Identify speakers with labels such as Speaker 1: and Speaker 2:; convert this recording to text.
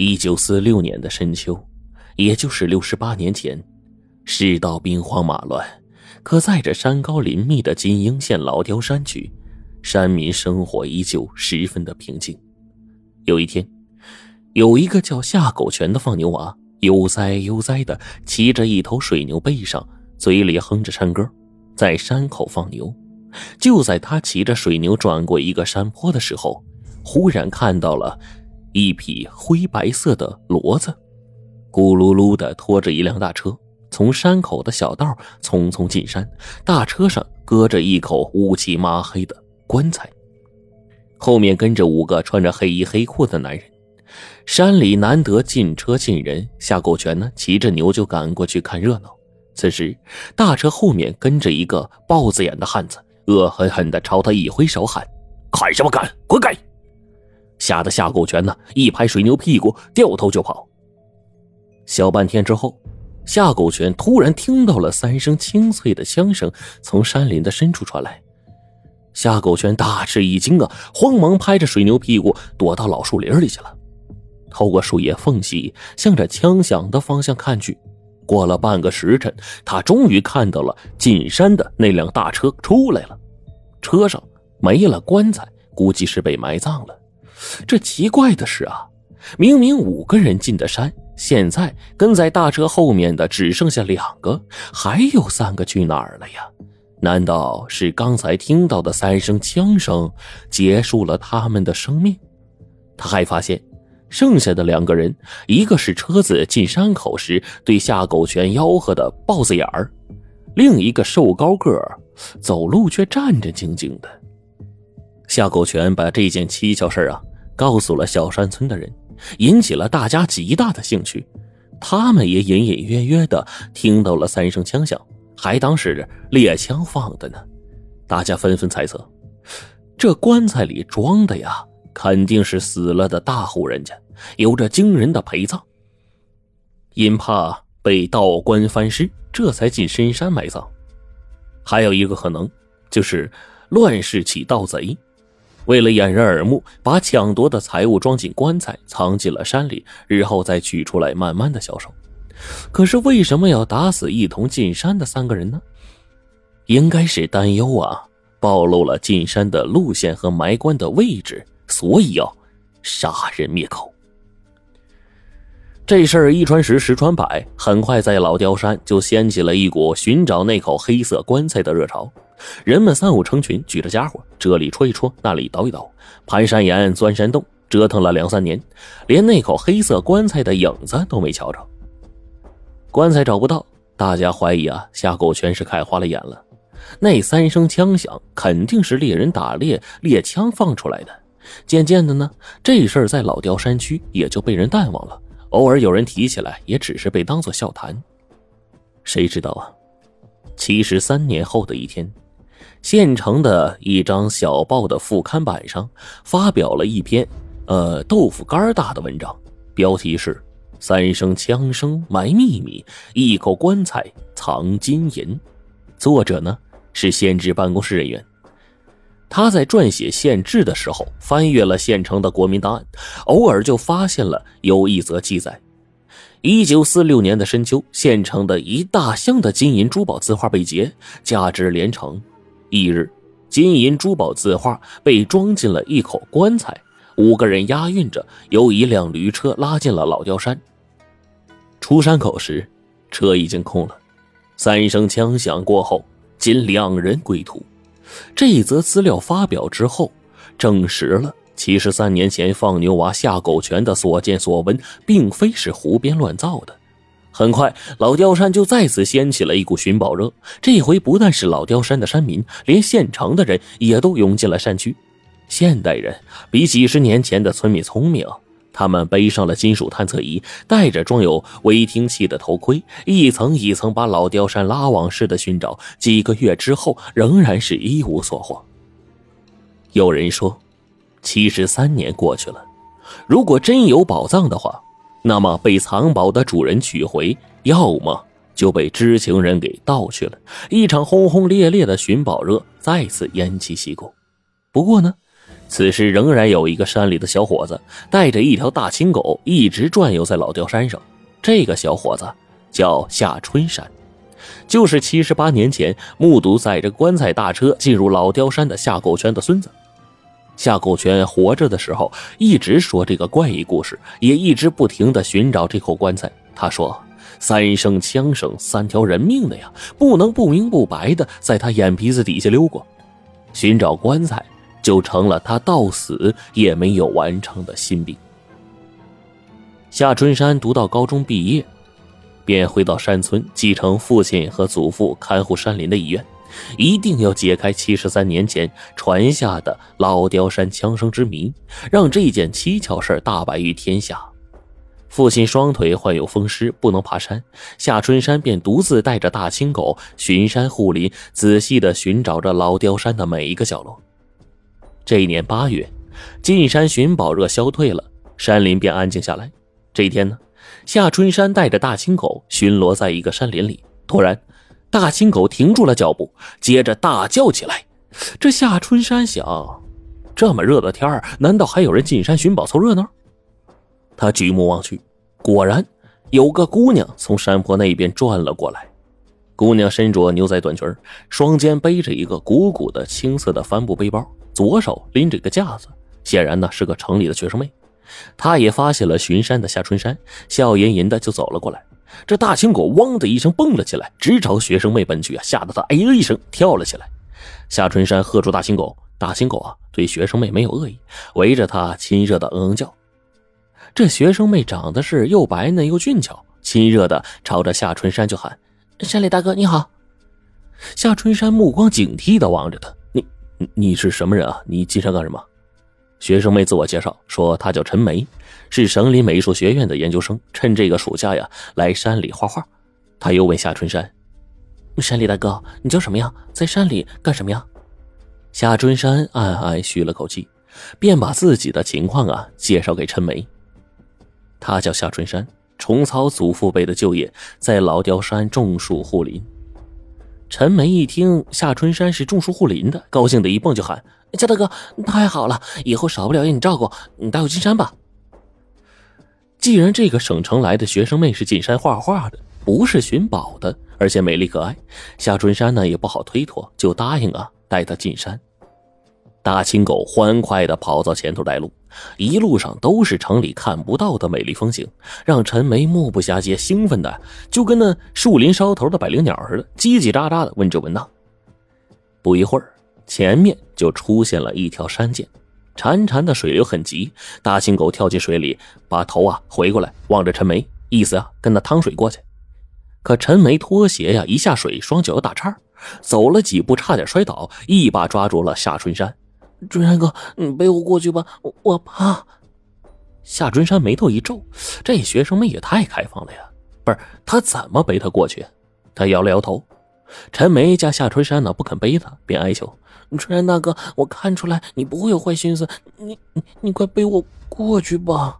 Speaker 1: 一九四六年的深秋，也就是六十八年前，世道兵荒马乱，可在这山高林密的金英县老雕山区，山民生活依旧十分的平静。有一天，有一个叫夏狗全的放牛娃，悠哉悠哉的骑着一头水牛背上，嘴里哼着山歌，在山口放牛。就在他骑着水牛转过一个山坡的时候，忽然看到了一匹灰白色的骡子，咕噜噜的拖着一辆大车，从山口的小道匆匆进山。大车上搁着一口乌漆抹黑的棺材，后面跟着五个穿着黑衣黑裤的男人。山里难得进车进人，夏狗全呢骑着牛就赶过去看热闹。此时，大车后面跟着一个豹子眼的汉子。恶狠狠地朝他一挥手，喊：“看什么看，滚开！”吓得夏狗全呢，一拍水牛屁股，掉头就跑。小半天之后，夏狗全突然听到了三声清脆的枪声从山林的深处传来。夏狗全大吃一惊啊，慌忙拍着水牛屁股躲到老树林里去了。透过树叶缝隙，向着枪响的方向看去。过了半个时辰，他终于看到了进山的那辆大车出来了。车上没了棺材，估计是被埋葬了。这奇怪的是啊，明明五个人进的山，现在跟在大车后面的只剩下两个，还有三个去哪儿了呀？难道是刚才听到的三声枪声结束了他们的生命？他还发现。剩下的两个人，一个是车子进山口时对夏狗全吆喝的豹子眼儿，另一个瘦高个儿，走路却战战兢兢的。夏狗全把这件蹊跷事啊告诉了小山村的人，引起了大家极大的兴趣。他们也隐隐约约的听到了三声枪响，还当是猎枪放的呢。大家纷纷猜测，这棺材里装的呀。肯定是死了的大户人家，有着惊人的陪葬。因怕被盗棺翻尸，这才进深山埋葬。还有一个可能，就是乱世起盗贼，为了掩人耳目，把抢夺的财物装进棺材，藏进了山里，日后再取出来，慢慢的销售。可是为什么要打死一同进山的三个人呢？应该是担忧啊，暴露了进山的路线和埋棺的位置。所以要杀人灭口。这事儿一传十，十传百，很快在老雕山就掀起了一股寻找那口黑色棺材的热潮。人们三五成群，举着家伙，这里戳一戳，那里捣一捣，攀山岩，钻山洞，折腾了两三年，连那口黑色棺材的影子都没瞧着。棺材找不到，大家怀疑啊，夏狗全是开花了眼了。那三声枪响，肯定是猎人打猎猎枪放出来的。渐渐的呢，这事儿在老雕山区也就被人淡忘了。偶尔有人提起来，也只是被当作笑谈。谁知道啊？七十三年后的一天，县城的一张小报的副刊版上发表了一篇，呃，豆腐干大的文章，标题是“三声枪声埋秘密，一口棺材藏金银”。作者呢是县志办公室人员。他在撰写县志的时候，翻阅了县城的国民档案，偶尔就发现了有一则记载：一九四六年的深秋，县城的一大箱的金银珠宝字画被劫，价值连城。翌日，金银珠宝字画被装进了一口棺材，五个人押运着，由一辆驴车拉进了老雕山。出山口时，车已经空了。三声枪响过后，仅两人归途。这一则资料发表之后，证实了七十三年前放牛娃夏狗全的所见所闻，并非是胡编乱造的。很快，老雕山就再次掀起了一股寻宝热。这回不但是老雕山的山民，连县城的人也都涌进了山区。现代人比几十年前的村民聪明。他们背上了金属探测仪，戴着装有微听器的头盔，一层一层把老雕山拉网似的寻找。几个月之后，仍然是一无所获。有人说，七十三年过去了，如果真有宝藏的话，那么被藏宝的主人取回，要么就被知情人给盗去了。一场轰轰烈烈的寻宝热再次偃旗息鼓。不过呢，此时仍然有一个山里的小伙子带着一条大青狗一直转悠在老雕山上。这个小伙子叫夏春山，就是七十八年前目睹载着棺材大车进入老雕山的夏狗圈的孙子。夏狗全活着的时候一直说这个怪异故事，也一直不停的寻找这口棺材。他说：“三声枪声，三条人命的呀，不能不明不白的在他眼皮子底下溜过。寻找棺材。”就成了他到死也没有完成的心病。夏春山读到高中毕业，便回到山村继承父亲和祖父看护山林的遗愿，一定要解开七十三年前传下的老雕山枪声之谜，让这件蹊跷事大白于天下。父亲双腿患有风湿，不能爬山，夏春山便独自带着大青狗巡山护林，仔细的寻找着老雕山的每一个角落。这一年八月，进山寻宝热消退了，山林便安静下来。这一天呢，夏春山带着大青狗巡逻在一个山林里，突然，大青狗停住了脚步，接着大叫起来。这夏春山想，这么热的天儿，难道还有人进山寻宝凑热闹？他举目望去，果然有个姑娘从山坡那边转了过来。姑娘身着牛仔短裙，双肩背着一个鼓鼓的青色的帆布背包。左手拎着一个架子，显然呢是个城里的学生妹。她也发现了巡山的夏春山，笑吟吟的就走了过来。这大青狗汪的一声蹦了起来，直朝学生妹奔去啊！吓得他哎呦一声跳了起来。夏春山喝住大青狗，大青狗啊对学生妹没有恶意，围着他亲热的嗯嗯叫。这学生妹长得是又白嫩又俊俏，亲热的朝着夏春山就喊：“山里大哥你好。”夏春山目光警惕的望着他。你你是什么人啊？你进山干什么？学生妹自我介绍说，她叫陈梅，是省里美术学院的研究生，趁这个暑假呀来山里画画。他又问夏春山：“山里大哥，你叫什么呀？在山里干什么呀？”夏春山暗暗吁了口气，便把自己的情况啊介绍给陈梅。他叫夏春山，重操祖父辈的旧业，在老雕山种树护林。陈梅一听夏春山是种树护林的，高兴的一蹦就喊：“夏大哥，太好了！以后少不了要你照顾，你带我进山吧。”既然这个省城来的学生妹是进山画画的，不是寻宝的，而且美丽可爱，夏春山呢也不好推脱，就答应啊带她进山。大青狗欢快地跑到前头带路，一路上都是城里看不到的美丽风景，让陈梅目不暇接，兴奋的就跟那树林梢头的百灵鸟似的，叽叽喳喳的问这问那。不一会儿，前面就出现了一条山涧，潺潺的水流很急。大青狗跳进水里，把头啊回过来望着陈梅，意思啊跟那趟水过去。可陈梅脱鞋呀，一下水，双脚打颤，走了几步差点摔倒，一把抓住了夏春山。春山哥，你背我过去吧，我我怕。夏春山眉头一皱，这学生们也太开放了呀！不是他怎么背他过去？他摇了摇头。陈梅家夏春山呢不肯背他，便哀求：“春山大哥，我看出来你不会有坏心思，你你你快背我过去吧。”